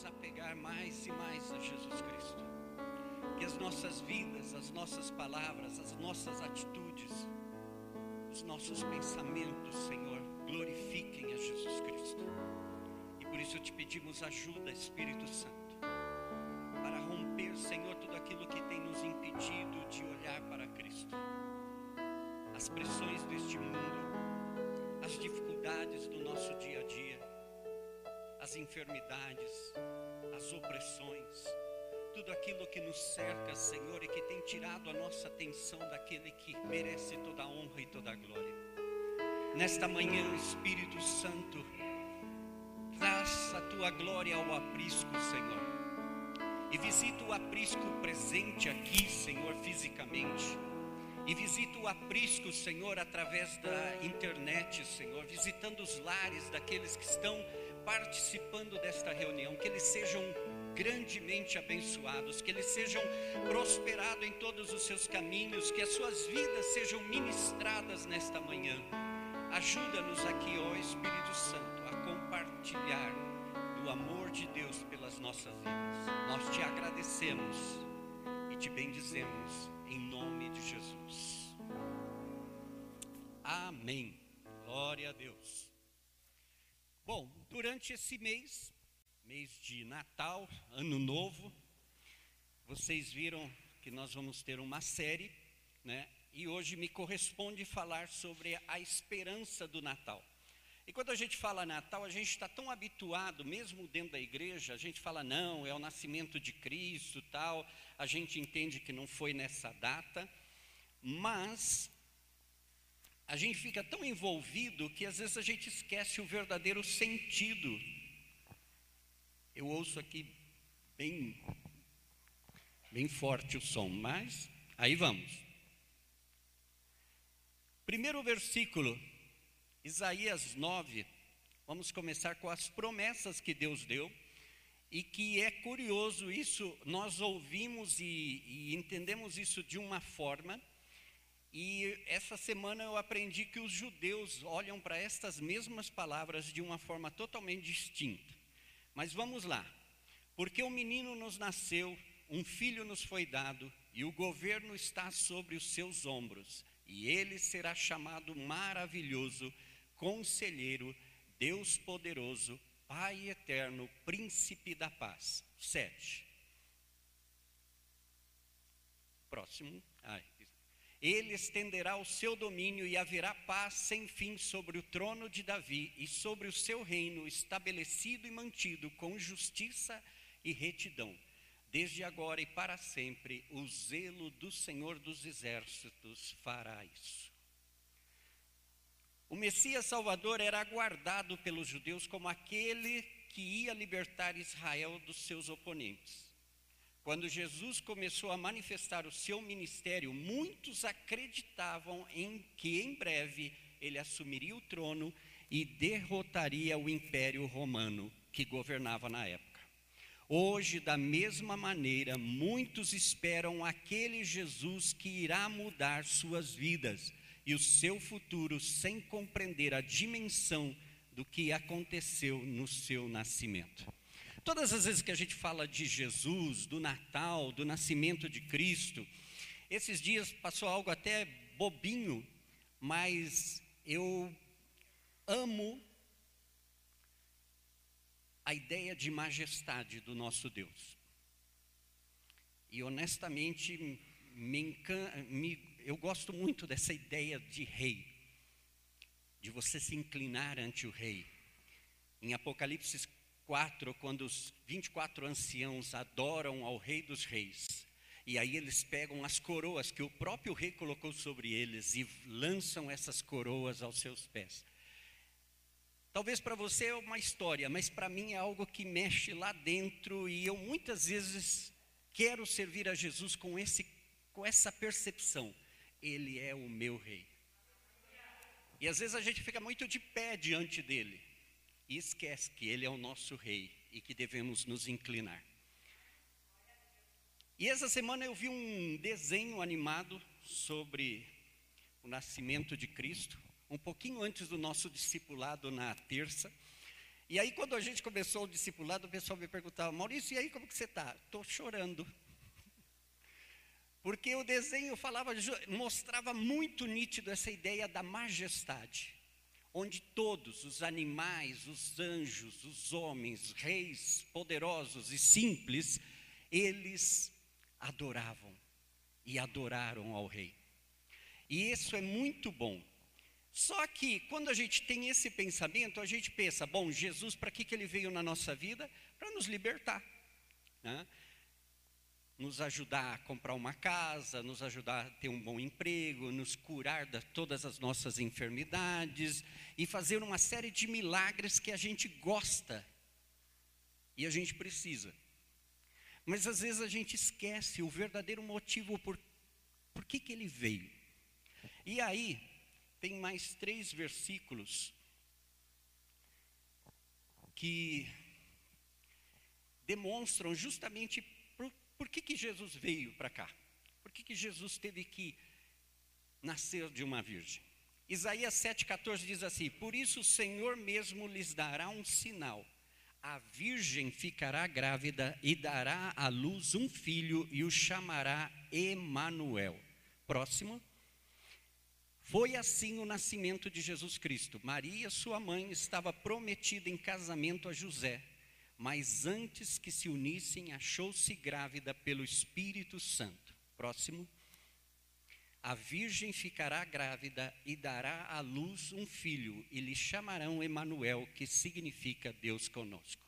nos apegar mais e mais a Jesus Cristo. Que as nossas vidas, as nossas palavras, as nossas atitudes, os nossos pensamentos, Senhor, glorifiquem a Jesus Cristo. E por isso te pedimos ajuda, Espírito Santo, as enfermidades, as opressões, tudo aquilo que nos cerca, Senhor, e que tem tirado a nossa atenção daquele que merece toda a honra e toda a glória. Nesta manhã, Espírito Santo, traz a tua glória ao aprisco, Senhor. E visita o aprisco presente aqui, Senhor, fisicamente. E visita o aprisco, Senhor, através da internet, Senhor, visitando os lares daqueles que estão participando desta reunião, que eles sejam grandemente abençoados, que eles sejam prosperados em todos os seus caminhos, que as suas vidas sejam ministradas nesta manhã. Ajuda-nos aqui, ó Espírito Santo, a compartilhar do amor de Deus pelas nossas vidas. Nós te agradecemos e te bendizemos em nome de Jesus. Amém. Glória a Deus. Bom, durante esse mês, mês de Natal, Ano Novo, vocês viram que nós vamos ter uma série, né? E hoje me corresponde falar sobre a esperança do Natal. E quando a gente fala Natal, a gente está tão habituado, mesmo dentro da igreja, a gente fala, não, é o nascimento de Cristo, tal, a gente entende que não foi nessa data, mas a gente fica tão envolvido que às vezes a gente esquece o verdadeiro sentido. Eu ouço aqui bem, bem forte o som, mas aí vamos. Primeiro versículo, Isaías 9. Vamos começar com as promessas que Deus deu. E que é curioso isso, nós ouvimos e, e entendemos isso de uma forma, e essa semana eu aprendi que os judeus olham para estas mesmas palavras de uma forma totalmente distinta. Mas vamos lá. Porque um menino nos nasceu, um filho nos foi dado, e o governo está sobre os seus ombros, e ele será chamado maravilhoso, conselheiro, Deus poderoso, Pai eterno, príncipe da paz. Sete. Próximo. Ai, ele estenderá o seu domínio e haverá paz sem fim sobre o trono de Davi e sobre o seu reino estabelecido e mantido com justiça e retidão. Desde agora e para sempre, o zelo do Senhor dos Exércitos fará isso. O Messias Salvador era aguardado pelos judeus como aquele que ia libertar Israel dos seus oponentes. Quando Jesus começou a manifestar o seu ministério, muitos acreditavam em que em breve ele assumiria o trono e derrotaria o império romano que governava na época. Hoje, da mesma maneira, muitos esperam aquele Jesus que irá mudar suas vidas e o seu futuro sem compreender a dimensão do que aconteceu no seu nascimento. Todas as vezes que a gente fala de Jesus, do Natal, do nascimento de Cristo, esses dias passou algo até bobinho, mas eu amo a ideia de majestade do nosso Deus. E honestamente, me me, eu gosto muito dessa ideia de rei, de você se inclinar ante o rei. Em Apocalipse 24, quando os 24 anciãos adoram ao Rei dos Reis, e aí eles pegam as coroas que o próprio rei colocou sobre eles e lançam essas coroas aos seus pés. Talvez para você é uma história, mas para mim é algo que mexe lá dentro e eu muitas vezes quero servir a Jesus com, esse, com essa percepção. Ele é o meu rei. E às vezes a gente fica muito de pé diante dele e esquece que Ele é o nosso Rei e que devemos nos inclinar. E essa semana eu vi um desenho animado sobre o nascimento de Cristo, um pouquinho antes do nosso discipulado na terça. E aí, quando a gente começou o discipulado, o pessoal me perguntava, Maurício, e aí como que você está? Estou chorando. Porque o desenho falava, mostrava muito nítido essa ideia da majestade, onde todos, os animais, os anjos, os homens, reis poderosos e simples, eles adoravam e adoraram ao rei. E isso é muito bom. Só que quando a gente tem esse pensamento, a gente pensa, bom, Jesus, para que, que ele veio na nossa vida? Para nos libertar. Né? Nos ajudar a comprar uma casa, nos ajudar a ter um bom emprego, nos curar de todas as nossas enfermidades e fazer uma série de milagres que a gente gosta e a gente precisa. Mas às vezes a gente esquece o verdadeiro motivo por, por que, que ele veio. E aí, tem mais três versículos que demonstram justamente por, que, que Jesus veio para cá. Por que, que Jesus teve que nascer de uma virgem? Isaías 7,14 diz assim: Por isso o Senhor mesmo lhes dará um sinal a virgem ficará grávida e dará à luz um filho e o chamará Emanuel. Próximo. Foi assim o nascimento de Jesus Cristo. Maria, sua mãe, estava prometida em casamento a José, mas antes que se unissem, achou-se grávida pelo Espírito Santo. Próximo. A virgem ficará grávida e dará à luz um filho, e lhe chamarão Emanuel, que significa Deus conosco.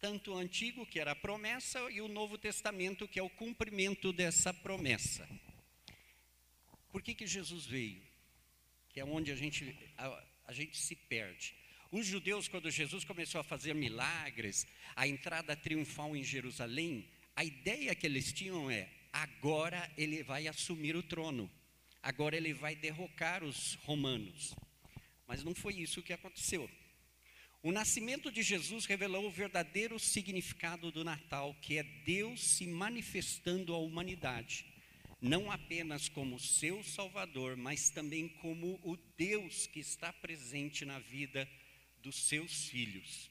Tanto o antigo, que era a promessa, e o Novo Testamento, que é o cumprimento dessa promessa. Por que, que Jesus veio? Que é onde a gente, a, a gente se perde. Os judeus, quando Jesus começou a fazer milagres, a entrada triunfal em Jerusalém, a ideia que eles tinham é: agora ele vai assumir o trono, agora ele vai derrocar os romanos. Mas não foi isso que aconteceu. O nascimento de Jesus revelou o verdadeiro significado do Natal, que é Deus se manifestando à humanidade, não apenas como seu Salvador, mas também como o Deus que está presente na vida dos seus filhos.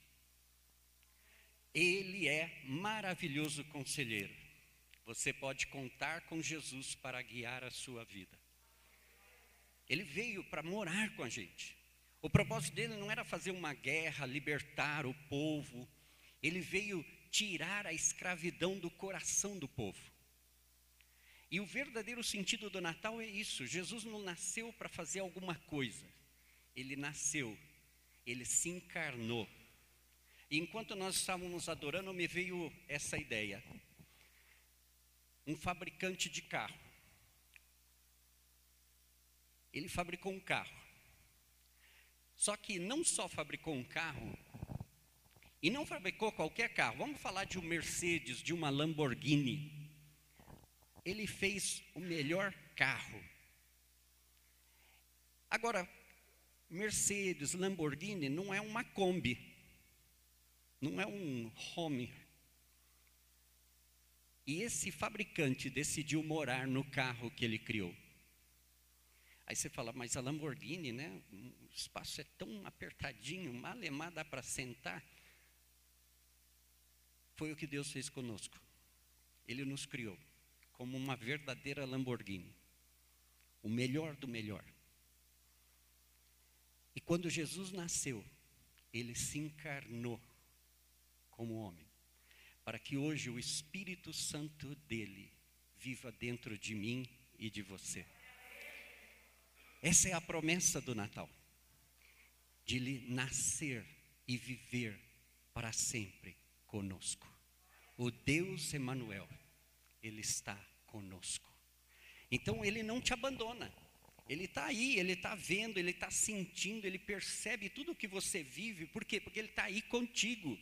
Ele é maravilhoso conselheiro. Você pode contar com Jesus para guiar a sua vida. Ele veio para morar com a gente. O propósito dele não era fazer uma guerra, libertar o povo. Ele veio tirar a escravidão do coração do povo. E o verdadeiro sentido do Natal é isso: Jesus não nasceu para fazer alguma coisa, ele nasceu, ele se encarnou. E enquanto nós estávamos adorando, me veio essa ideia um fabricante de carro. Ele fabricou um carro. Só que não só fabricou um carro, e não fabricou qualquer carro. Vamos falar de um Mercedes, de uma Lamborghini. Ele fez o melhor carro. Agora, Mercedes, Lamborghini não é uma Kombi, não é um home e esse fabricante decidiu morar no carro que ele criou. Aí você fala, mas a Lamborghini, né? O espaço é tão apertadinho, malemar dá para sentar. Foi o que Deus fez conosco. Ele nos criou como uma verdadeira Lamborghini. O melhor do melhor. E quando Jesus nasceu, ele se encarnou como homem para que hoje o Espírito Santo dele viva dentro de mim e de você. Essa é a promessa do Natal, de ele nascer e viver para sempre conosco. O Deus Emanuel, ele está conosco. Então ele não te abandona. Ele está aí, ele está vendo, ele está sentindo, ele percebe tudo o que você vive. Por quê? Porque ele está aí contigo.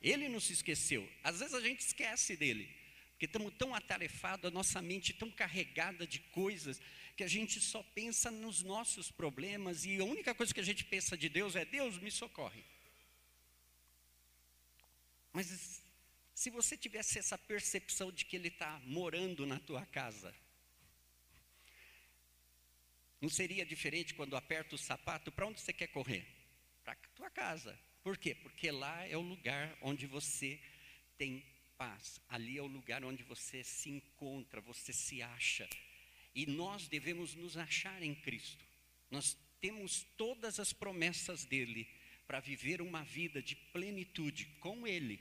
Ele não se esqueceu. Às vezes a gente esquece dele, porque estamos tão atarefados, a nossa mente tão carregada de coisas, que a gente só pensa nos nossos problemas e a única coisa que a gente pensa de Deus é: Deus me socorre. Mas se você tivesse essa percepção de que Ele está morando na tua casa, não seria diferente quando aperta o sapato? Para onde você quer correr? para a tua casa. Por quê? Porque lá é o lugar onde você tem paz. Ali é o lugar onde você se encontra, você se acha. E nós devemos nos achar em Cristo. Nós temos todas as promessas dele para viver uma vida de plenitude com ele.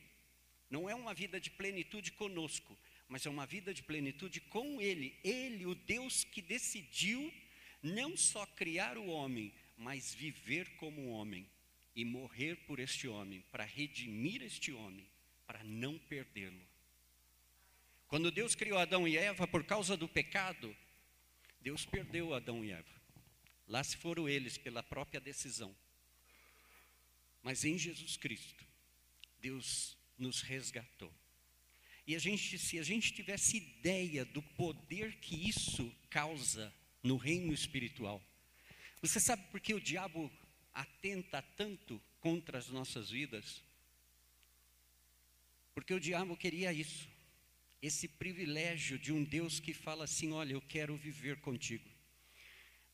Não é uma vida de plenitude conosco, mas é uma vida de plenitude com ele. Ele, o Deus que decidiu não só criar o homem, mas viver como homem e morrer por este homem, para redimir este homem, para não perdê-lo. Quando Deus criou Adão e Eva por causa do pecado, Deus perdeu Adão e Eva. Lá se foram eles pela própria decisão. Mas em Jesus Cristo, Deus nos resgatou. E a gente, se a gente tivesse ideia do poder que isso causa no reino espiritual, você sabe por que o diabo atenta tanto contra as nossas vidas? Porque o diabo queria isso, esse privilégio de um Deus que fala assim: Olha, eu quero viver contigo.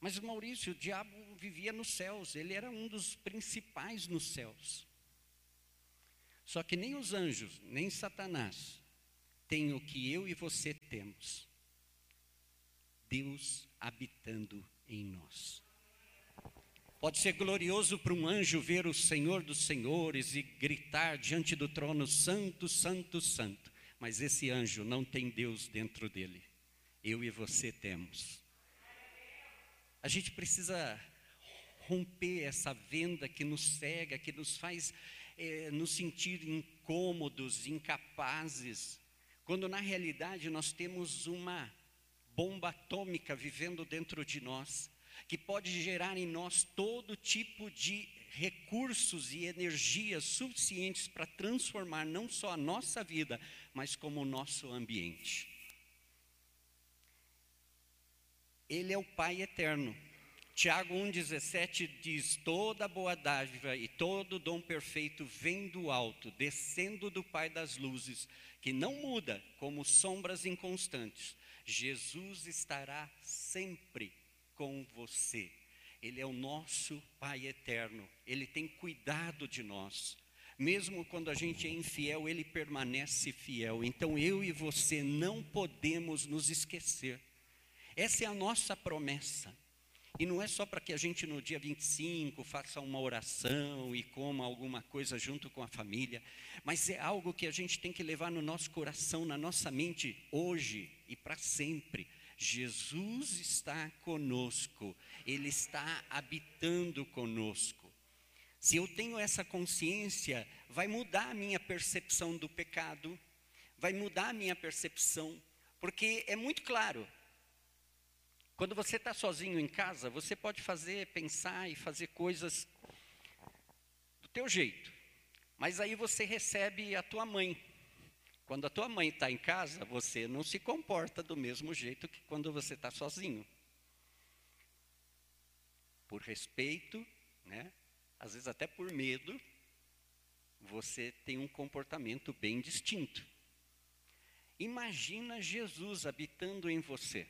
Mas Maurício, o diabo vivia nos céus, ele era um dos principais nos céus. Só que nem os anjos, nem Satanás têm o que eu e você temos. Deus habitando em nós. Pode ser glorioso para um anjo ver o Senhor dos Senhores e gritar diante do trono: Santo, Santo, Santo. Mas esse anjo não tem Deus dentro dele. Eu e você temos. A gente precisa romper essa venda que nos cega, que nos faz é, nos sentir incômodos, incapazes, quando na realidade nós temos uma bomba atômica vivendo dentro de nós, que pode gerar em nós todo tipo de recursos e energias suficientes para transformar não só a nossa vida, mas como o nosso ambiente. Ele é o Pai eterno. Tiago 1,17 diz: Toda boa dádiva e todo dom perfeito vem do alto, descendo do Pai das luzes, que não muda como sombras inconstantes. Jesus estará sempre com você. Ele é o nosso Pai eterno, ele tem cuidado de nós. Mesmo quando a gente é infiel, ele permanece fiel. Então eu e você não podemos nos esquecer essa é a nossa promessa. E não é só para que a gente no dia 25 faça uma oração e coma alguma coisa junto com a família, mas é algo que a gente tem que levar no nosso coração, na nossa mente, hoje e para sempre. Jesus está conosco, Ele está habitando conosco. Se eu tenho essa consciência, vai mudar a minha percepção do pecado, vai mudar a minha percepção, porque é muito claro, quando você está sozinho em casa, você pode fazer, pensar e fazer coisas do teu jeito. Mas aí você recebe a tua mãe. Quando a tua mãe está em casa, você não se comporta do mesmo jeito que quando você está sozinho. Por respeito, né? às vezes até por medo, você tem um comportamento bem distinto. Imagina Jesus habitando em você.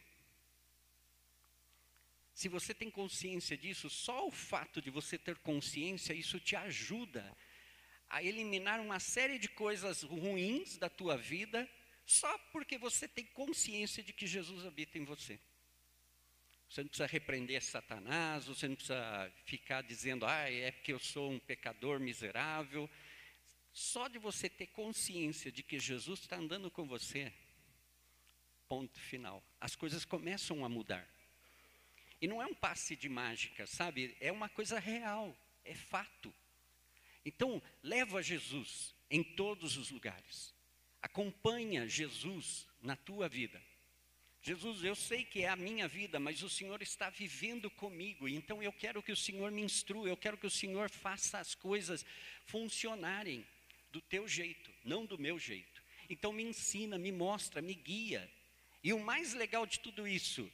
Se você tem consciência disso, só o fato de você ter consciência, isso te ajuda a eliminar uma série de coisas ruins da tua vida, só porque você tem consciência de que Jesus habita em você. Você não precisa repreender Satanás, você não precisa ficar dizendo, ah, é porque eu sou um pecador miserável. Só de você ter consciência de que Jesus está andando com você, ponto final. As coisas começam a mudar. E não é um passe de mágica, sabe? É uma coisa real, é fato. Então, leva Jesus em todos os lugares. Acompanha Jesus na tua vida. Jesus, eu sei que é a minha vida, mas o Senhor está vivendo comigo, então eu quero que o Senhor me instrua, eu quero que o Senhor faça as coisas funcionarem do teu jeito, não do meu jeito. Então me ensina, me mostra, me guia. E o mais legal de tudo isso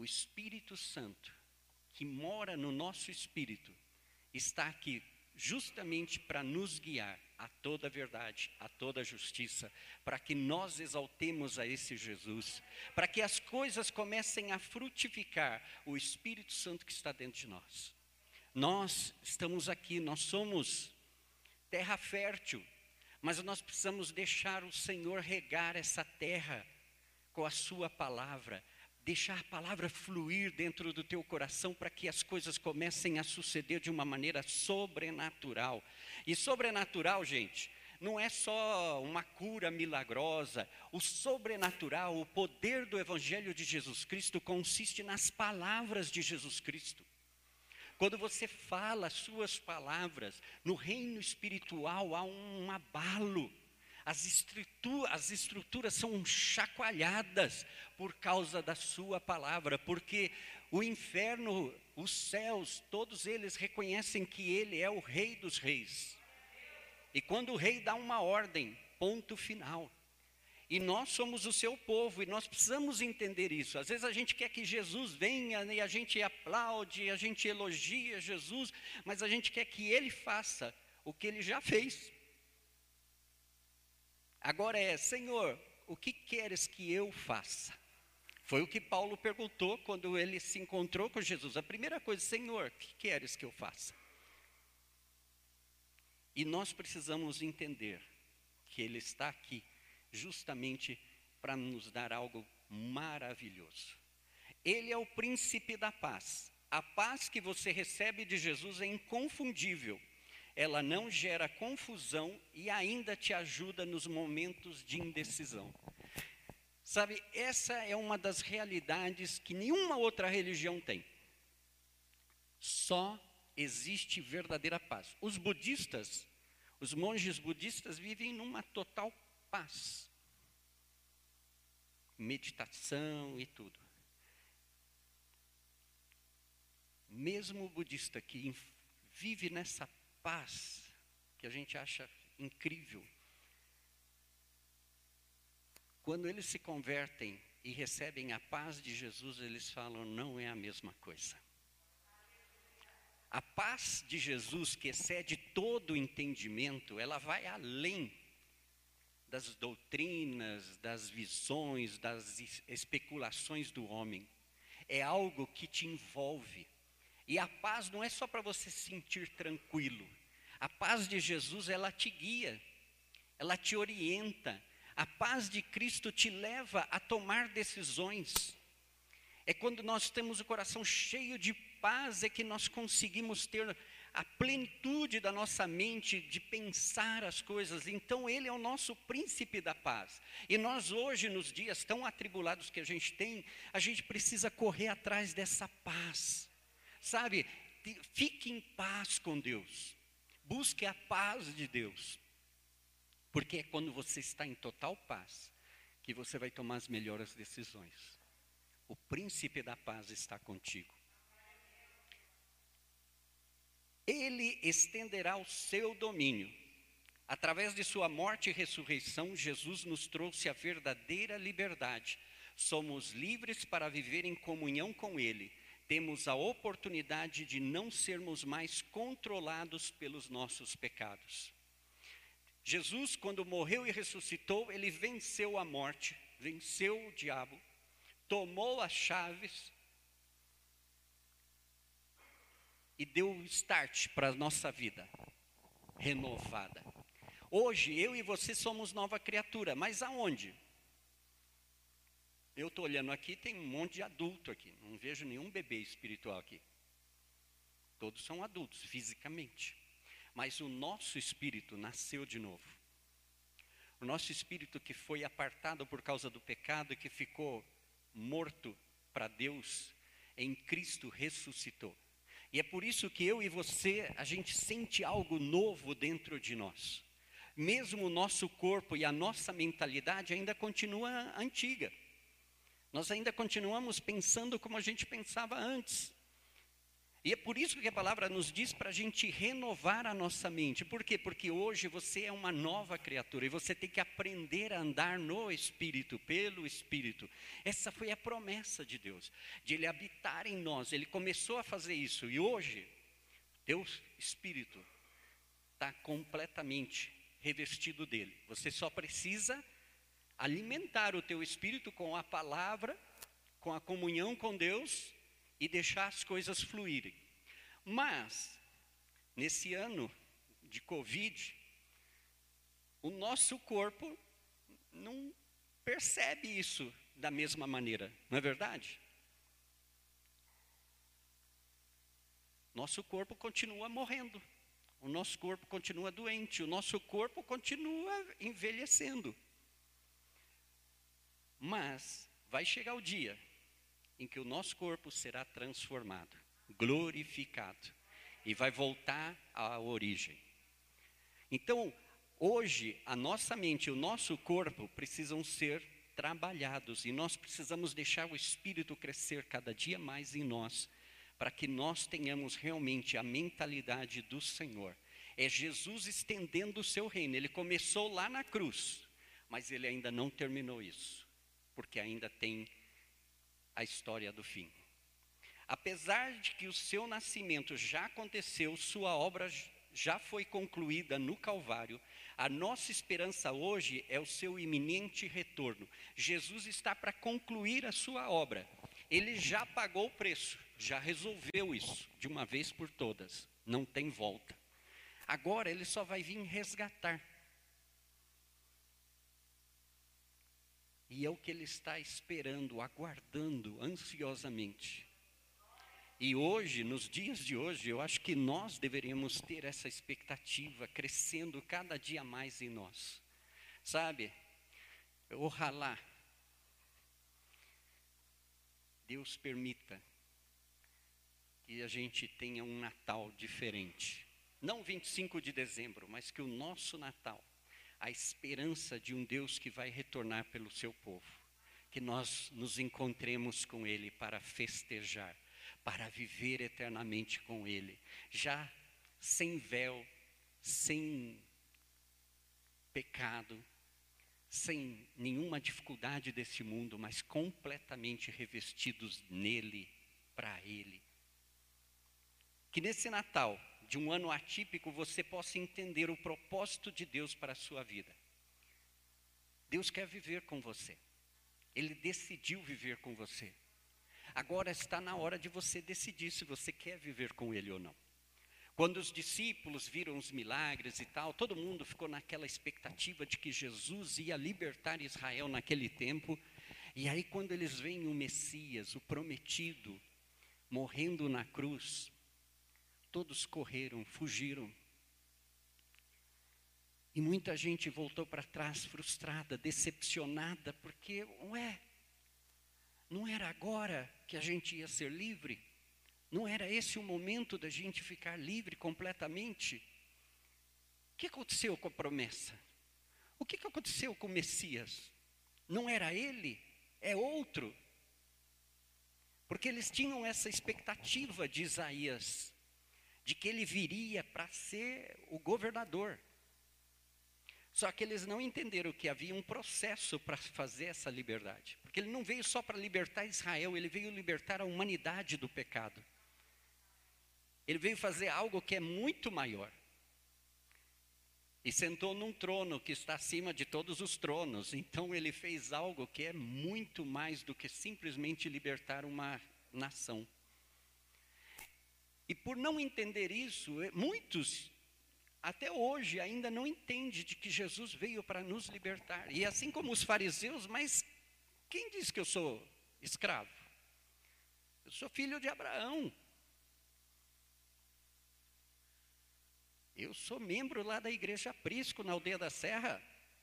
o Espírito Santo, que mora no nosso espírito, está aqui justamente para nos guiar a toda a verdade, a toda a justiça, para que nós exaltemos a esse Jesus, para que as coisas comecem a frutificar o Espírito Santo que está dentro de nós. Nós estamos aqui, nós somos terra fértil, mas nós precisamos deixar o Senhor regar essa terra com a Sua palavra, deixar a palavra fluir dentro do teu coração para que as coisas comecem a suceder de uma maneira sobrenatural. E sobrenatural, gente, não é só uma cura milagrosa. O sobrenatural, o poder do Evangelho de Jesus Cristo consiste nas palavras de Jesus Cristo. Quando você fala as suas palavras, no reino espiritual há um abalo. As, estruturas, as estruturas são chacoalhadas por causa da sua palavra, porque o inferno, os céus, todos eles reconhecem que ele é o rei dos reis. E quando o rei dá uma ordem, ponto final. E nós somos o seu povo e nós precisamos entender isso. Às vezes a gente quer que Jesus venha e a gente aplaude, a gente elogia Jesus, mas a gente quer que ele faça o que ele já fez. Agora é, Senhor, o que queres que eu faça? Foi o que Paulo perguntou quando ele se encontrou com Jesus. A primeira coisa, Senhor, o que queres que eu faça? E nós precisamos entender que Ele está aqui justamente para nos dar algo maravilhoso. Ele é o príncipe da paz. A paz que você recebe de Jesus é inconfundível. Ela não gera confusão e ainda te ajuda nos momentos de indecisão. Sabe, essa é uma das realidades que nenhuma outra religião tem. Só existe verdadeira paz. Os budistas, os monges budistas vivem numa total paz. Meditação e tudo. Mesmo o budista que vive nessa paz, que a gente acha incrível, quando eles se convertem e recebem a paz de Jesus, eles falam: não é a mesma coisa. A paz de Jesus, que excede todo o entendimento, ela vai além das doutrinas, das visões, das especulações do homem. É algo que te envolve. E a paz não é só para você se sentir tranquilo. A paz de Jesus, ela te guia, ela te orienta. A paz de Cristo te leva a tomar decisões. É quando nós temos o coração cheio de paz é que nós conseguimos ter a plenitude da nossa mente de pensar as coisas. Então, Ele é o nosso príncipe da paz. E nós, hoje, nos dias tão atribulados que a gente tem, a gente precisa correr atrás dessa paz. Sabe, fique em paz com Deus. Busque a paz de Deus. Porque é quando você está em total paz que você vai tomar as melhores decisões. O príncipe da paz está contigo. Ele estenderá o seu domínio. Através de sua morte e ressurreição, Jesus nos trouxe a verdadeira liberdade. Somos livres para viver em comunhão com Ele. Temos a oportunidade de não sermos mais controlados pelos nossos pecados. Jesus, quando morreu e ressuscitou, ele venceu a morte, venceu o diabo, tomou as chaves e deu um start para a nossa vida renovada. Hoje, eu e você somos nova criatura, mas aonde? Eu estou olhando aqui, tem um monte de adulto aqui, não vejo nenhum bebê espiritual aqui. Todos são adultos, fisicamente. Mas o nosso espírito nasceu de novo. O nosso espírito que foi apartado por causa do pecado e que ficou morto para Deus, em Cristo ressuscitou. E é por isso que eu e você, a gente sente algo novo dentro de nós. Mesmo o nosso corpo e a nossa mentalidade ainda continua antiga. Nós ainda continuamos pensando como a gente pensava antes. E é por isso que a palavra nos diz para a gente renovar a nossa mente. Por quê? Porque hoje você é uma nova criatura e você tem que aprender a andar no Espírito, pelo Espírito. Essa foi a promessa de Deus, de Ele habitar em nós. Ele começou a fazer isso e hoje, teu Espírito está completamente revestido dele. Você só precisa alimentar o teu Espírito com a palavra, com a comunhão com Deus e deixar as coisas fluírem. Mas, nesse ano de Covid, o nosso corpo não percebe isso da mesma maneira, não é verdade? Nosso corpo continua morrendo, o nosso corpo continua doente, o nosso corpo continua envelhecendo. Mas vai chegar o dia em que o nosso corpo será transformado, glorificado, e vai voltar à origem. Então, hoje, a nossa mente e o nosso corpo precisam ser trabalhados e nós precisamos deixar o Espírito crescer cada dia mais em nós, para que nós tenhamos realmente a mentalidade do Senhor. É Jesus estendendo o seu reino. Ele começou lá na cruz, mas ele ainda não terminou isso, porque ainda tem a história do fim. Apesar de que o seu nascimento já aconteceu, sua obra já foi concluída no Calvário, a nossa esperança hoje é o seu iminente retorno. Jesus está para concluir a sua obra. Ele já pagou o preço, já resolveu isso de uma vez por todas. Não tem volta. Agora ele só vai vir resgatar. E é o que ele está esperando, aguardando ansiosamente. E hoje, nos dias de hoje, eu acho que nós deveríamos ter essa expectativa crescendo cada dia mais em nós. Sabe? Ojalá Deus permita que a gente tenha um Natal diferente. Não 25 de dezembro, mas que o nosso Natal, a esperança de um Deus que vai retornar pelo seu povo, que nós nos encontremos com Ele para festejar para viver eternamente com Ele, já sem véu, sem pecado, sem nenhuma dificuldade desse mundo, mas completamente revestidos nele, para Ele. Que nesse Natal, de um ano atípico, você possa entender o propósito de Deus para a sua vida. Deus quer viver com você. Ele decidiu viver com você. Agora está na hora de você decidir se você quer viver com Ele ou não. Quando os discípulos viram os milagres e tal, todo mundo ficou naquela expectativa de que Jesus ia libertar Israel naquele tempo. E aí, quando eles veem o Messias, o prometido, morrendo na cruz, todos correram, fugiram. E muita gente voltou para trás frustrada, decepcionada, porque, ué, não era agora que a gente ia ser livre? Não era esse o momento da gente ficar livre completamente? O que aconteceu com a promessa? O que aconteceu com o Messias? Não era ele, é outro. Porque eles tinham essa expectativa de Isaías, de que ele viria para ser o governador. Só que eles não entenderam que havia um processo para fazer essa liberdade. Porque ele não veio só para libertar Israel, ele veio libertar a humanidade do pecado. Ele veio fazer algo que é muito maior. E sentou num trono que está acima de todos os tronos. Então ele fez algo que é muito mais do que simplesmente libertar uma nação. E por não entender isso, muitos até hoje ainda não entende de que Jesus veio para nos libertar. E assim como os fariseus, mas quem diz que eu sou escravo? Eu sou filho de Abraão. Eu sou membro lá da igreja Prisco, na aldeia da Serra.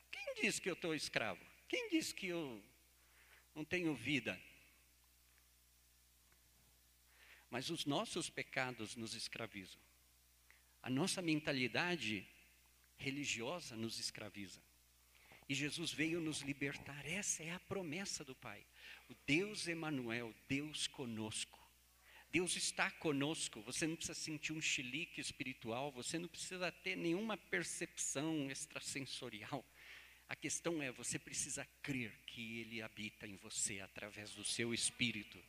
Quem diz que eu estou escravo? Quem diz que eu não tenho vida? Mas os nossos pecados nos escravizam. A nossa mentalidade religiosa nos escraviza. E Jesus veio nos libertar. Essa é a promessa do Pai. O Deus Emanuel, Deus conosco. Deus está conosco. Você não precisa sentir um chilique espiritual, você não precisa ter nenhuma percepção extrasensorial. A questão é, você precisa crer que Ele habita em você através do seu espírito.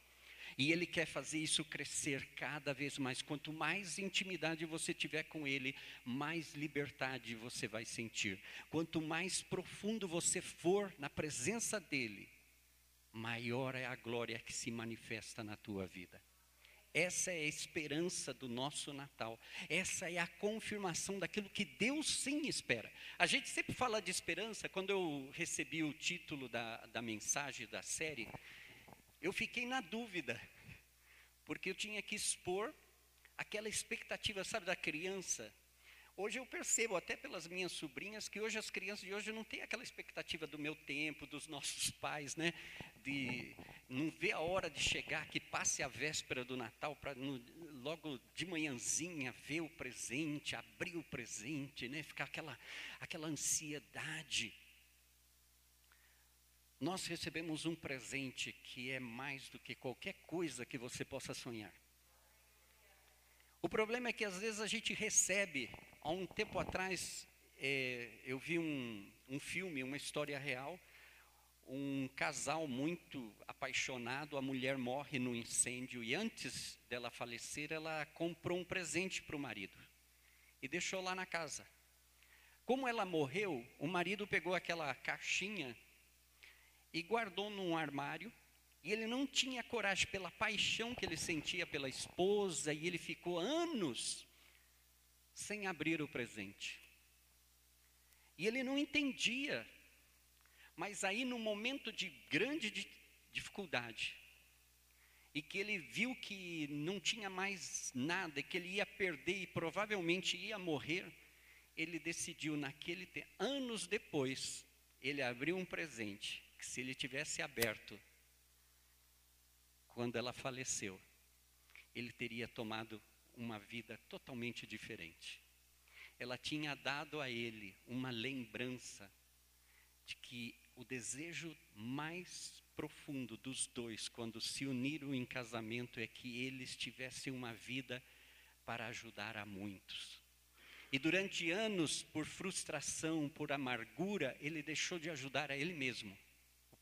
E Ele quer fazer isso crescer cada vez mais. Quanto mais intimidade você tiver com Ele, mais liberdade você vai sentir. Quanto mais profundo você for na presença dEle, maior é a glória que se manifesta na tua vida. essa é a esperança do nosso Natal. Essa é a confirmação daquilo que Deus sim espera. A gente sempre fala de esperança. Quando eu recebi o título da, da mensagem da série, eu fiquei na dúvida, porque eu tinha que expor aquela expectativa, sabe, da criança. Hoje eu percebo, até pelas minhas sobrinhas, que hoje as crianças de hoje não têm aquela expectativa do meu tempo, dos nossos pais, né? De não ver a hora de chegar, que passe a véspera do Natal, para logo de manhãzinha ver o presente, abrir o presente, né? Ficar aquela, aquela ansiedade. Nós recebemos um presente que é mais do que qualquer coisa que você possa sonhar. O problema é que às vezes a gente recebe, há um tempo atrás, é, eu vi um, um filme, uma história real, um casal muito apaixonado, a mulher morre no incêndio e antes dela falecer, ela comprou um presente para o marido e deixou lá na casa. Como ela morreu, o marido pegou aquela caixinha e guardou num armário e ele não tinha coragem pela paixão que ele sentia pela esposa, e ele ficou anos sem abrir o presente. E ele não entendia. Mas aí, no momento de grande dificuldade, e que ele viu que não tinha mais nada, que ele ia perder e provavelmente ia morrer, ele decidiu naquele tempo, anos depois, ele abriu um presente que se ele tivesse aberto, quando ela faleceu, ele teria tomado uma vida totalmente diferente. Ela tinha dado a ele uma lembrança de que o desejo mais profundo dos dois, quando se uniram em casamento, é que eles tivessem uma vida para ajudar a muitos. E durante anos, por frustração, por amargura, ele deixou de ajudar a ele mesmo.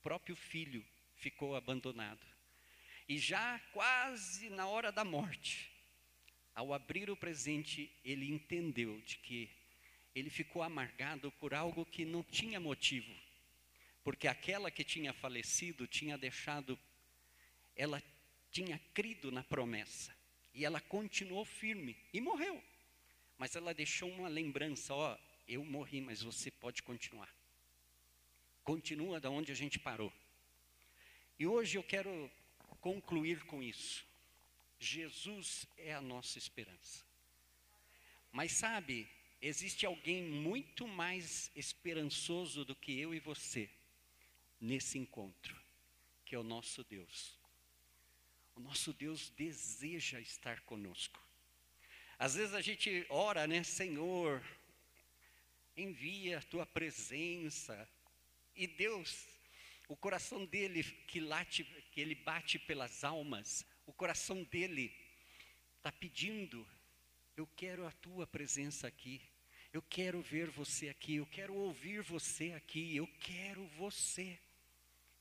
Próprio filho ficou abandonado. E já quase na hora da morte, ao abrir o presente, ele entendeu de que ele ficou amargado por algo que não tinha motivo. Porque aquela que tinha falecido tinha deixado, ela tinha crido na promessa. E ela continuou firme e morreu. Mas ela deixou uma lembrança: ó, eu morri, mas você pode continuar. Continua da onde a gente parou. E hoje eu quero concluir com isso. Jesus é a nossa esperança. Mas sabe, existe alguém muito mais esperançoso do que eu e você nesse encontro, que é o nosso Deus. O nosso Deus deseja estar conosco. Às vezes a gente ora, né, Senhor, envia a tua presença. E Deus o coração dele que late, que ele bate pelas almas, o coração dele está pedindo: eu quero a tua presença aqui, eu quero ver você aqui, eu quero ouvir você aqui, eu quero você,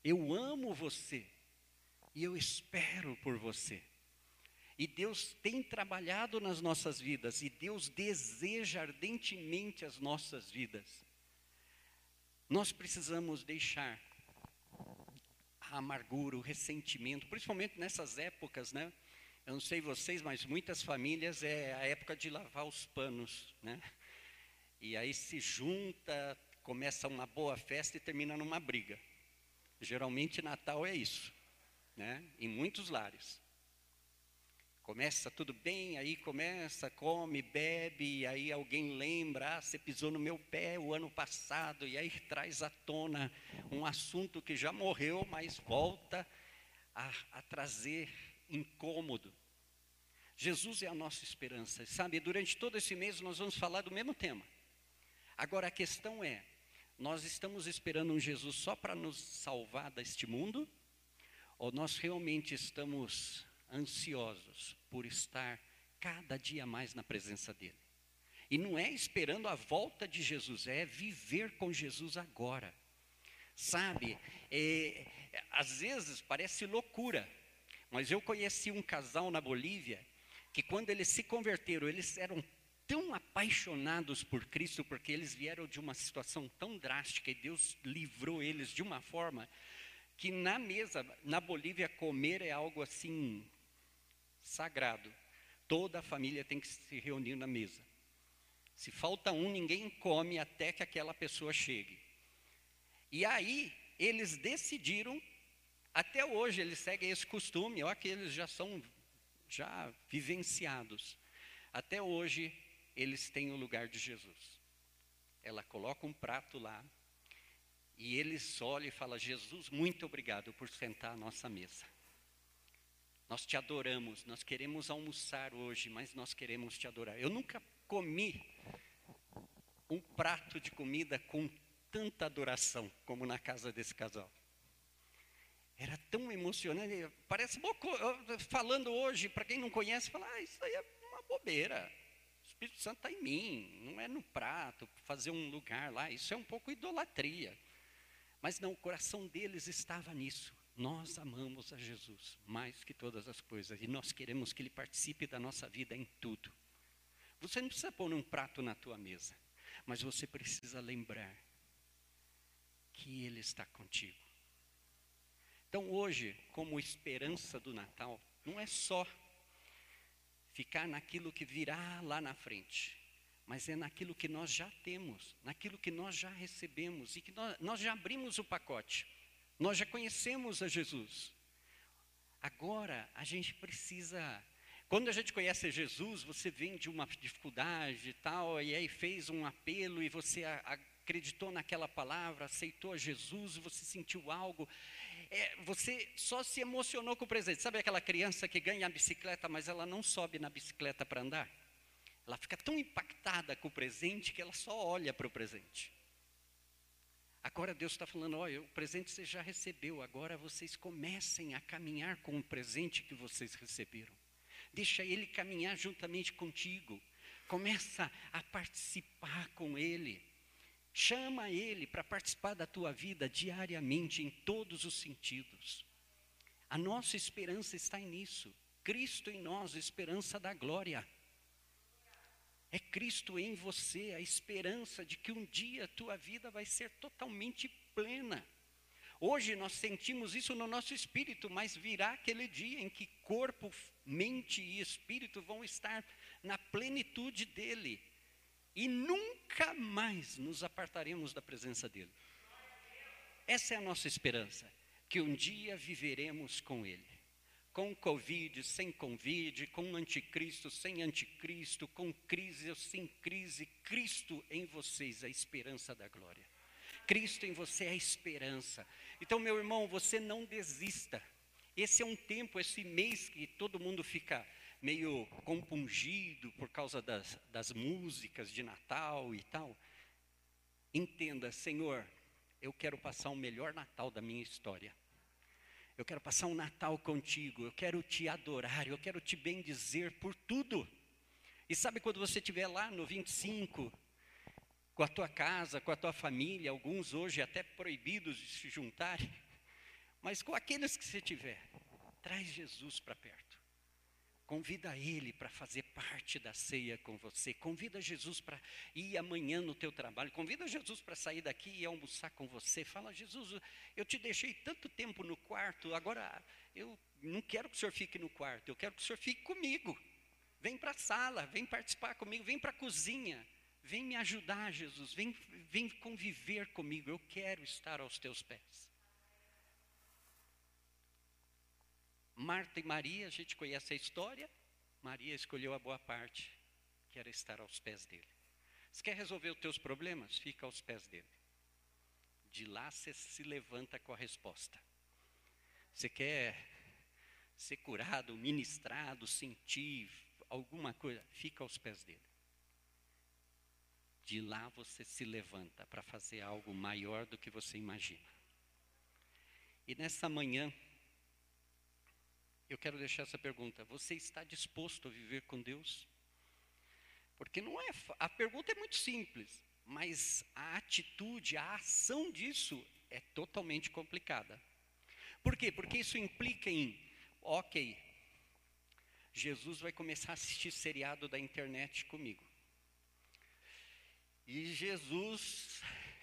eu amo você. E eu espero por você. E Deus tem trabalhado nas nossas vidas, e Deus deseja ardentemente as nossas vidas. Nós precisamos deixar a amargura, o ressentimento, principalmente nessas épocas, né? Eu não sei vocês, mas muitas famílias é a época de lavar os panos, né? E aí se junta, começa uma boa festa e termina numa briga. Geralmente Natal é isso, né? Em muitos lares. Começa tudo bem, aí começa, come, bebe, e aí alguém lembra, ah, você pisou no meu pé o ano passado, e aí traz à tona um assunto que já morreu, mas volta a, a trazer incômodo. Jesus é a nossa esperança, sabe? Durante todo esse mês nós vamos falar do mesmo tema. Agora a questão é: nós estamos esperando um Jesus só para nos salvar deste mundo? Ou nós realmente estamos ansiosos por estar cada dia mais na presença dEle. E não é esperando a volta de Jesus, é viver com Jesus agora. Sabe, é, às vezes parece loucura, mas eu conheci um casal na Bolívia que quando eles se converteram, eles eram tão apaixonados por Cristo, porque eles vieram de uma situação tão drástica e Deus livrou eles de uma forma que na mesa, na Bolívia, comer é algo assim sagrado. Toda a família tem que se reunir na mesa. Se falta um, ninguém come até que aquela pessoa chegue. E aí, eles decidiram, até hoje eles seguem esse costume, olha que eles já são já vivenciados. Até hoje, eles têm o lugar de Jesus. Ela coloca um prato lá, e eles olham e falam: Jesus, muito obrigado por sentar à nossa mesa. Nós te adoramos, nós queremos almoçar hoje, mas nós queremos te adorar. Eu nunca comi um prato de comida com tanta adoração como na casa desse casal. Era tão emocionante, parece boco, falando hoje, para quem não conhece, fala, ah, isso aí é uma bobeira. O Espírito Santo está em mim, não é no prato, fazer um lugar lá, isso é um pouco idolatria. Mas não, o coração deles estava nisso. Nós amamos a Jesus mais que todas as coisas e nós queremos que Ele participe da nossa vida em tudo. Você não precisa pôr um prato na tua mesa, mas você precisa lembrar que Ele está contigo. Então, hoje, como esperança do Natal, não é só ficar naquilo que virá lá na frente, mas é naquilo que nós já temos, naquilo que nós já recebemos e que nós, nós já abrimos o pacote. Nós já conhecemos a Jesus. Agora a gente precisa. Quando a gente conhece Jesus, você vem de uma dificuldade e tal, e aí fez um apelo e você acreditou naquela palavra, aceitou a Jesus, você sentiu algo. É, você só se emocionou com o presente. Sabe aquela criança que ganha a bicicleta, mas ela não sobe na bicicleta para andar? Ela fica tão impactada com o presente que ela só olha para o presente. Agora Deus está falando: olha, o presente você já recebeu, agora vocês comecem a caminhar com o presente que vocês receberam. Deixa ele caminhar juntamente contigo. Começa a participar com ele. Chama ele para participar da tua vida diariamente, em todos os sentidos. A nossa esperança está nisso. Cristo em nós, esperança da glória. É Cristo em você, a esperança de que um dia a tua vida vai ser totalmente plena. Hoje nós sentimos isso no nosso espírito, mas virá aquele dia em que corpo, mente e espírito vão estar na plenitude dele. E nunca mais nos apartaremos da presença dele. Essa é a nossa esperança, que um dia viveremos com ele com Covid, sem Covid, com anticristo, sem anticristo, com crise ou sem crise, Cristo em vocês, a esperança da glória. Cristo em você é a esperança. Então, meu irmão, você não desista. Esse é um tempo, esse mês que todo mundo fica meio compungido por causa das, das músicas de Natal e tal. Entenda, Senhor, eu quero passar o melhor Natal da minha história. Eu quero passar um Natal contigo, eu quero te adorar, eu quero te bendizer por tudo. E sabe quando você estiver lá no 25, com a tua casa, com a tua família, alguns hoje até proibidos de se juntarem, mas com aqueles que você tiver, traz Jesus para perto. Convida ele para fazer parte da ceia com você. Convida Jesus para ir amanhã no teu trabalho. Convida Jesus para sair daqui e almoçar com você. Fala, Jesus, eu te deixei tanto tempo no quarto, agora eu não quero que o senhor fique no quarto, eu quero que o senhor fique comigo. Vem para a sala, vem participar comigo, vem para a cozinha. Vem me ajudar, Jesus. Vem, vem conviver comigo. Eu quero estar aos teus pés. Marta e Maria, a gente conhece a história. Maria escolheu a boa parte, que era estar aos pés dele. Você quer resolver os teus problemas? Fica aos pés dele. De lá você se levanta com a resposta. Você quer ser curado, ministrado, sentir alguma coisa? Fica aos pés dele. De lá você se levanta para fazer algo maior do que você imagina. E nessa manhã, eu quero deixar essa pergunta: você está disposto a viver com Deus? Porque não é, a pergunta é muito simples, mas a atitude, a ação disso é totalmente complicada. Por quê? Porque isso implica em, ok, Jesus vai começar a assistir seriado da internet comigo. E Jesus,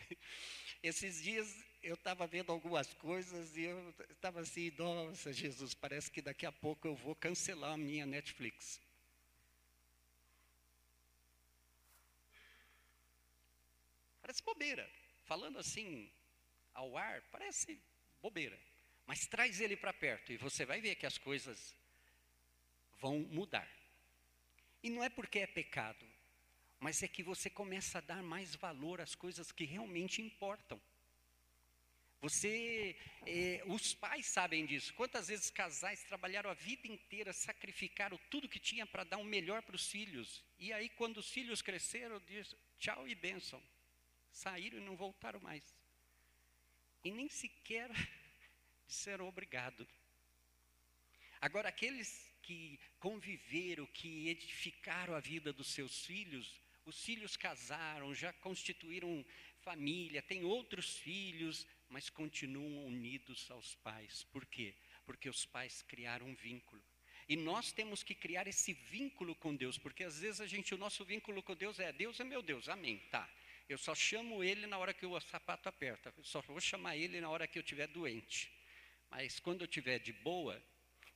esses dias eu estava vendo algumas coisas e eu estava assim, nossa, Jesus, parece que daqui a pouco eu vou cancelar a minha Netflix. Parece bobeira. Falando assim ao ar, parece bobeira. Mas traz ele para perto e você vai ver que as coisas vão mudar. E não é porque é pecado, mas é que você começa a dar mais valor às coisas que realmente importam. Você, eh, os pais sabem disso. Quantas vezes casais trabalharam a vida inteira, sacrificaram tudo que tinha para dar o um melhor para os filhos. E aí, quando os filhos cresceram, diz tchau e bênção. Saíram e não voltaram mais. E nem sequer disseram obrigado. Agora, aqueles que conviveram, que edificaram a vida dos seus filhos, os filhos casaram, já constituíram família, têm outros filhos, mas continuam unidos aos pais. Por quê? Porque os pais criaram um vínculo. E nós temos que criar esse vínculo com Deus, porque às vezes a gente, o nosso vínculo com Deus é Deus é meu Deus, amém, tá. Eu só chamo Ele na hora que o sapato aperta, eu só vou chamar Ele na hora que eu estiver doente. Mas quando eu estiver de boa,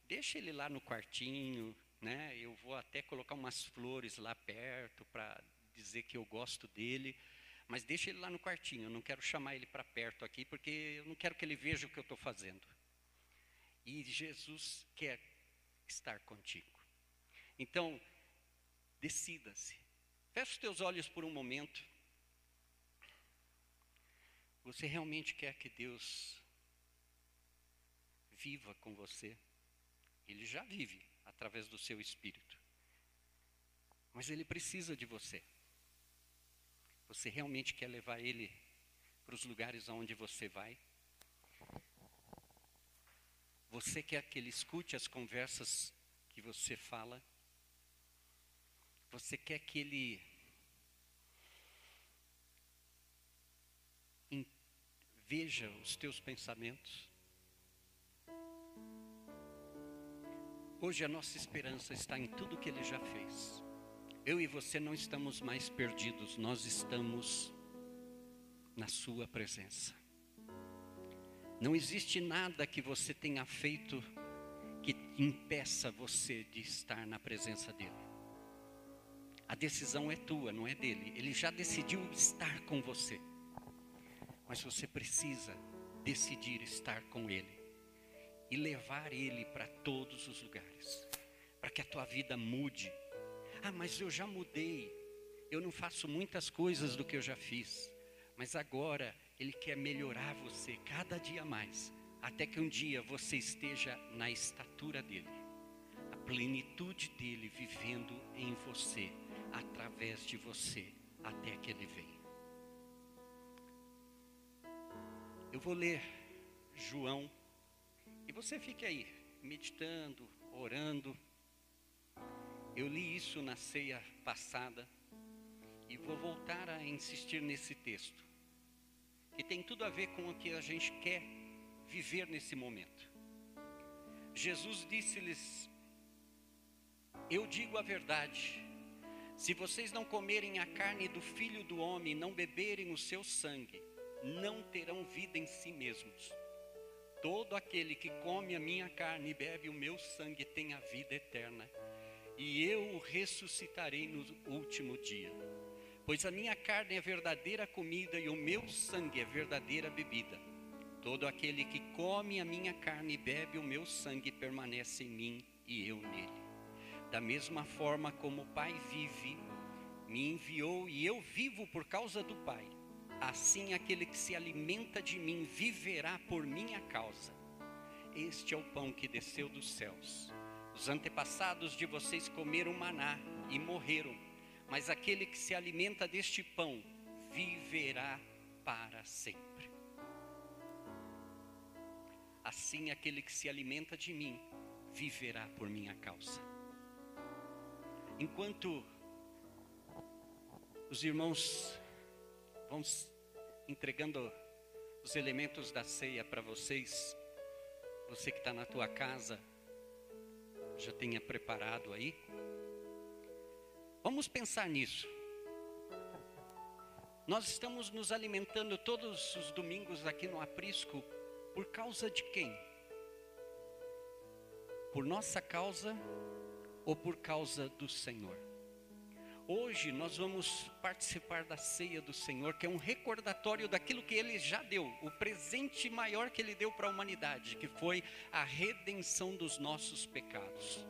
deixa Ele lá no quartinho, né? Eu vou até colocar umas flores lá perto para dizer que eu gosto dele. Mas deixa ele lá no quartinho, eu não quero chamar ele para perto aqui, porque eu não quero que ele veja o que eu estou fazendo. E Jesus quer estar contigo. Então, decida-se. Feche os teus olhos por um momento. Você realmente quer que Deus viva com você? Ele já vive através do seu espírito. Mas ele precisa de você. Você realmente quer levar ele para os lugares aonde você vai? Você quer que ele escute as conversas que você fala? Você quer que ele veja os teus pensamentos? Hoje a nossa esperança está em tudo que ele já fez eu e você não estamos mais perdidos, nós estamos na Sua presença. Não existe nada que você tenha feito que impeça você de estar na presença dEle. A decisão é tua, não é dele. Ele já decidiu estar com você. Mas você precisa decidir estar com Ele e levar Ele para todos os lugares, para que a tua vida mude ah, mas eu já mudei. Eu não faço muitas coisas do que eu já fiz. Mas agora Ele quer melhorar você cada dia mais. Até que um dia você esteja na estatura dEle. A plenitude dEle vivendo em você, através de você, até que Ele venha. Eu vou ler João. E você fique aí, meditando, orando. Eu li isso na ceia passada e vou voltar a insistir nesse texto, que tem tudo a ver com o que a gente quer viver nesse momento. Jesus disse-lhes: Eu digo a verdade, se vocês não comerem a carne do filho do homem, não beberem o seu sangue, não terão vida em si mesmos. Todo aquele que come a minha carne e bebe o meu sangue tem a vida eterna e eu o ressuscitarei no último dia. Pois a minha carne é verdadeira comida e o meu sangue é verdadeira bebida. Todo aquele que come a minha carne e bebe o meu sangue permanece em mim e eu nele. Da mesma forma como o Pai vive, me enviou e eu vivo por causa do Pai. Assim aquele que se alimenta de mim viverá por minha causa. Este é o pão que desceu dos céus os antepassados de vocês comeram maná e morreram, mas aquele que se alimenta deste pão viverá para sempre. Assim, aquele que se alimenta de mim viverá por minha causa. Enquanto os irmãos vão entregando os elementos da ceia para vocês, você que está na tua casa, já tenha preparado aí. Vamos pensar nisso. Nós estamos nos alimentando todos os domingos aqui no Aprisco por causa de quem? Por nossa causa ou por causa do Senhor? Hoje nós vamos participar da ceia do Senhor, que é um recordatório daquilo que ele já deu, o presente maior que ele deu para a humanidade, que foi a redenção dos nossos pecados.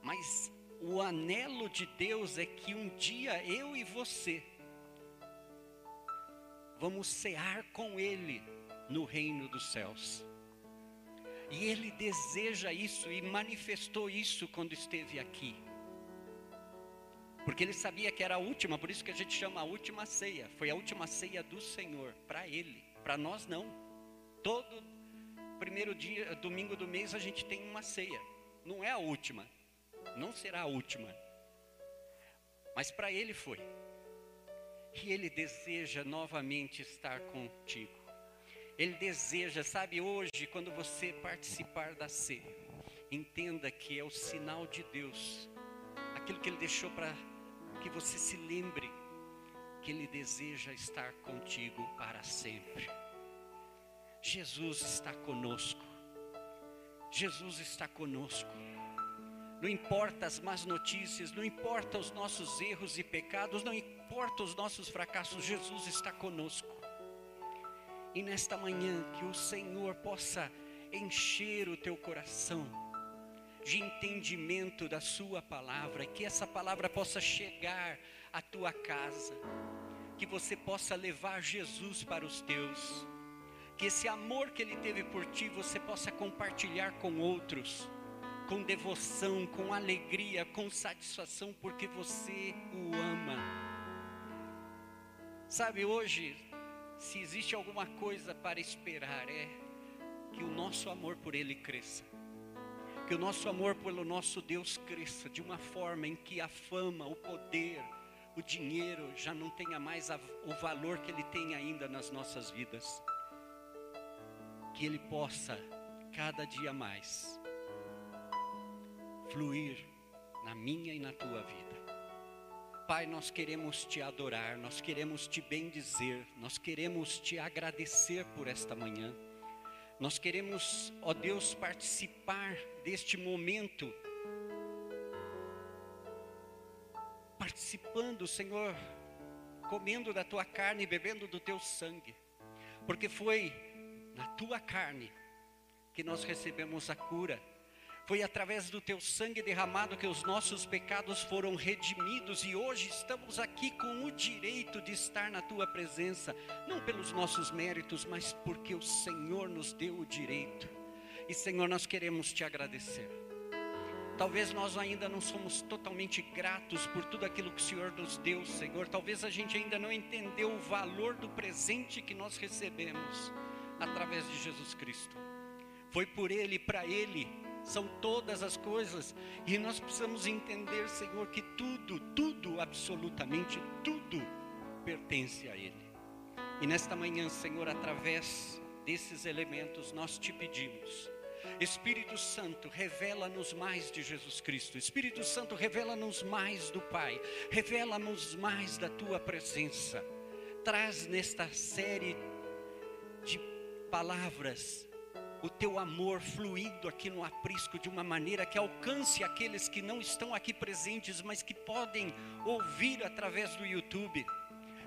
Mas o anelo de Deus é que um dia eu e você vamos cear com ele no reino dos céus. E ele deseja isso e manifestou isso quando esteve aqui. Porque ele sabia que era a última, por isso que a gente chama a última ceia. Foi a última ceia do Senhor, para ele, para nós não. Todo primeiro dia, domingo do mês, a gente tem uma ceia. Não é a última, não será a última. Mas para ele foi. E ele deseja novamente estar contigo. Ele deseja, sabe, hoje, quando você participar da ceia, entenda que é o sinal de Deus, aquilo que Ele deixou para que você se lembre que Ele deseja estar contigo para sempre. Jesus está conosco. Jesus está conosco. Não importa as más notícias, não importa os nossos erros e pecados, não importa os nossos fracassos, Jesus está conosco. E nesta manhã que o Senhor possa encher o teu coração de entendimento da Sua palavra, que essa palavra possa chegar à tua casa, que você possa levar Jesus para os teus, que esse amor que Ele teve por ti você possa compartilhar com outros, com devoção, com alegria, com satisfação, porque você o ama. Sabe, hoje, se existe alguma coisa para esperar, é que o nosso amor por Ele cresça que o nosso amor pelo nosso Deus cresça de uma forma em que a fama, o poder, o dinheiro já não tenha mais a, o valor que ele tem ainda nas nossas vidas. Que ele possa, cada dia mais, fluir na minha e na tua vida. Pai, nós queremos te adorar, nós queremos te bendizer, nós queremos te agradecer por esta manhã. Nós queremos, ó Deus, participar deste momento, participando, Senhor, comendo da tua carne e bebendo do teu sangue, porque foi na tua carne que nós recebemos a cura foi através do teu sangue derramado que os nossos pecados foram redimidos e hoje estamos aqui com o direito de estar na tua presença, não pelos nossos méritos, mas porque o Senhor nos deu o direito. E Senhor, nós queremos te agradecer. Talvez nós ainda não somos totalmente gratos por tudo aquilo que o Senhor nos deu, Senhor. Talvez a gente ainda não entendeu o valor do presente que nós recebemos através de Jesus Cristo. Foi por Ele, para Ele, são todas as coisas, e nós precisamos entender, Senhor, que tudo, tudo, absolutamente tudo, pertence a Ele. E nesta manhã, Senhor, através desses elementos, nós te pedimos. Espírito Santo, revela-nos mais de Jesus Cristo. Espírito Santo, revela-nos mais do Pai. Revela-nos mais da tua presença. Traz nesta série de palavras o teu amor fluindo aqui no aprisco de uma maneira que alcance aqueles que não estão aqui presentes, mas que podem ouvir através do YouTube.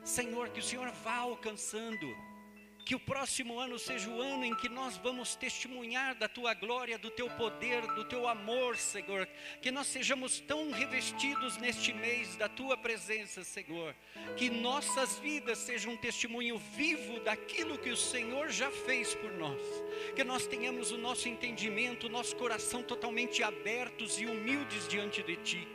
Senhor, que o Senhor vá alcançando que o próximo ano seja o ano em que nós vamos testemunhar da tua glória, do teu poder, do teu amor, Senhor. Que nós sejamos tão revestidos neste mês da tua presença, Senhor. Que nossas vidas sejam um testemunho vivo daquilo que o Senhor já fez por nós. Que nós tenhamos o nosso entendimento, o nosso coração totalmente abertos e humildes diante de ti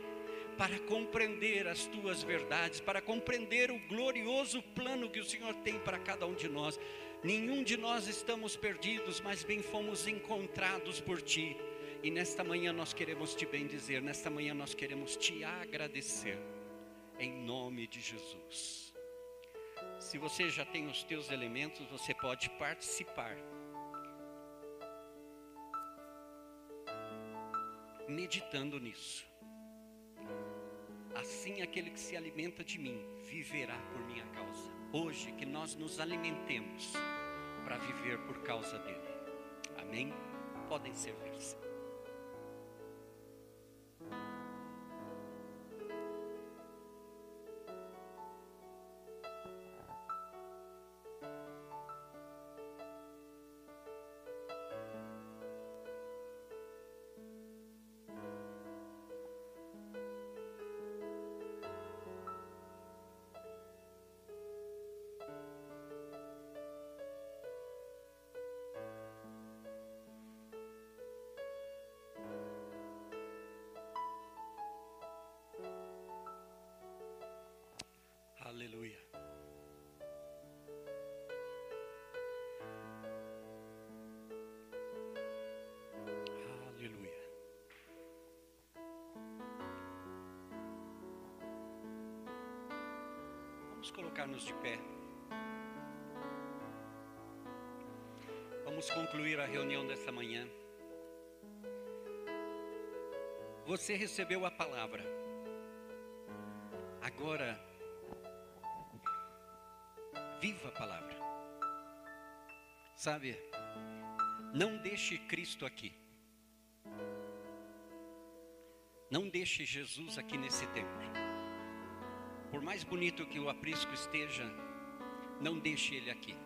para compreender as tuas verdades, para compreender o glorioso plano que o Senhor tem para cada um de nós. Nenhum de nós estamos perdidos, mas bem fomos encontrados por ti. E nesta manhã nós queremos te bendizer, nesta manhã nós queremos te agradecer, em nome de Jesus. Se você já tem os teus elementos, você pode participar. Meditando nisso. Assim aquele que se alimenta de mim viverá por minha causa. Hoje que nós nos alimentemos para viver por causa dele. Amém? Podem servir-se. Colocar-nos de pé. Vamos concluir a reunião desta manhã. Você recebeu a palavra. Agora, viva a palavra. Sabe, não deixe Cristo aqui. Não deixe Jesus aqui nesse templo. Por mais bonito que o aprisco esteja, não deixe ele aqui.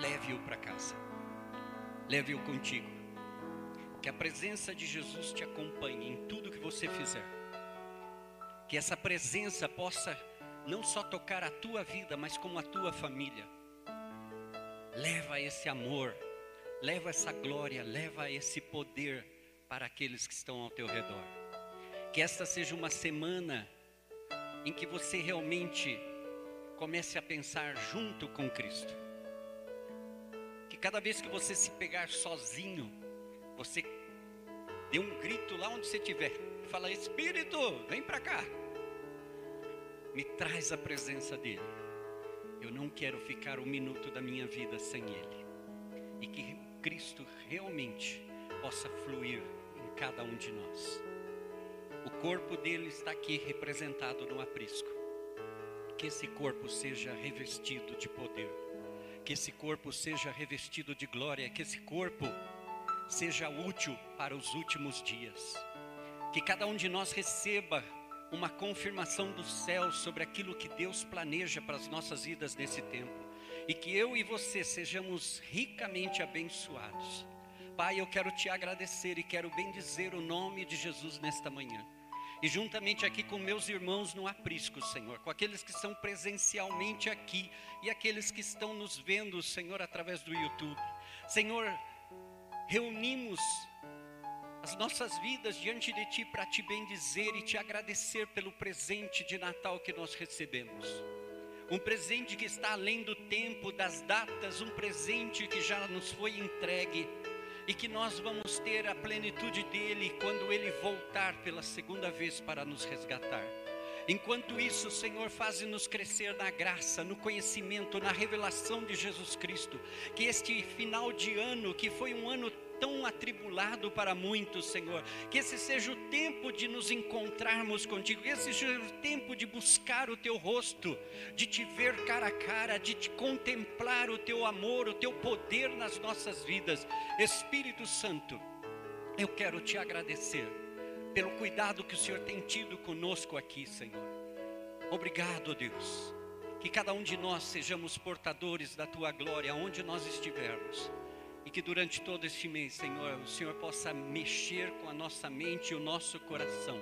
Leve-o para casa. Leve-o contigo. Que a presença de Jesus te acompanhe em tudo que você fizer. Que essa presença possa não só tocar a tua vida, mas como a tua família. Leva esse amor, leva essa glória, leva esse poder para aqueles que estão ao teu redor. Que esta seja uma semana em que você realmente comece a pensar junto com Cristo. Que cada vez que você se pegar sozinho, você dê um grito lá onde você estiver. Fala, Espírito, vem para cá me traz a presença dEle. Eu não quero ficar um minuto da minha vida sem Ele. E que Cristo realmente possa fluir em cada um de nós. O corpo dele está aqui representado no aprisco. Que esse corpo seja revestido de poder. Que esse corpo seja revestido de glória. Que esse corpo seja útil para os últimos dias. Que cada um de nós receba uma confirmação do céu sobre aquilo que Deus planeja para as nossas vidas nesse tempo. E que eu e você sejamos ricamente abençoados. Pai, eu quero te agradecer e quero bendizer o nome de Jesus nesta manhã. E juntamente aqui com meus irmãos no aprisco, Senhor, com aqueles que estão presencialmente aqui e aqueles que estão nos vendo, Senhor, através do YouTube. Senhor, reunimos as nossas vidas diante de Ti para te bendizer e te agradecer pelo presente de Natal que nós recebemos. Um presente que está além do tempo, das datas, um presente que já nos foi entregue e que nós vamos ter a plenitude dele quando ele voltar pela segunda vez para nos resgatar. Enquanto isso, Senhor, faze-nos crescer na graça, no conhecimento, na revelação de Jesus Cristo. Que este final de ano, que foi um ano tão atribulado para muitos, Senhor. Que esse seja o tempo de nos encontrarmos contigo, que esse seja o tempo de buscar o teu rosto, de te ver cara a cara, de te contemplar o teu amor, o teu poder nas nossas vidas. Espírito Santo, eu quero te agradecer pelo cuidado que o Senhor tem tido conosco aqui, Senhor. Obrigado, Deus. Que cada um de nós sejamos portadores da tua glória, onde nós estivermos. E que durante todo este mês, Senhor, o Senhor possa mexer com a nossa mente e o nosso coração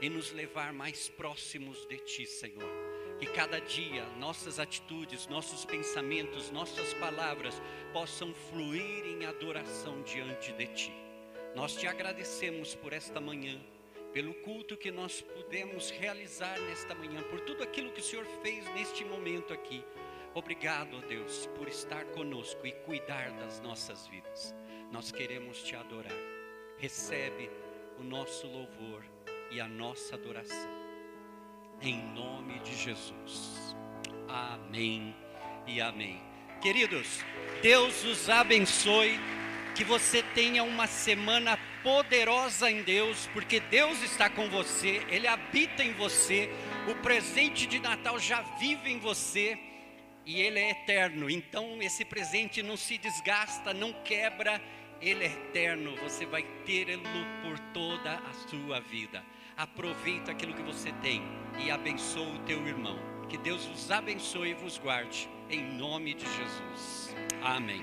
e nos levar mais próximos de Ti, Senhor. Que cada dia nossas atitudes, nossos pensamentos, nossas palavras possam fluir em adoração diante de Ti. Nós te agradecemos por esta manhã, pelo culto que nós pudemos realizar nesta manhã, por tudo aquilo que o Senhor fez neste momento aqui. Obrigado, Deus, por estar conosco e cuidar das nossas vidas. Nós queremos te adorar. Recebe o nosso louvor e a nossa adoração. Em nome de Jesus. Amém e amém. Queridos, Deus os abençoe. Que você tenha uma semana poderosa em Deus, porque Deus está com você, Ele habita em você, o presente de Natal já vive em você e Ele é eterno. Então, esse presente não se desgasta, não quebra, Ele é eterno. Você vai tê-lo por toda a sua vida. Aproveita aquilo que você tem e abençoa o teu irmão. Que Deus vos abençoe e vos guarde, em nome de Jesus. Amém.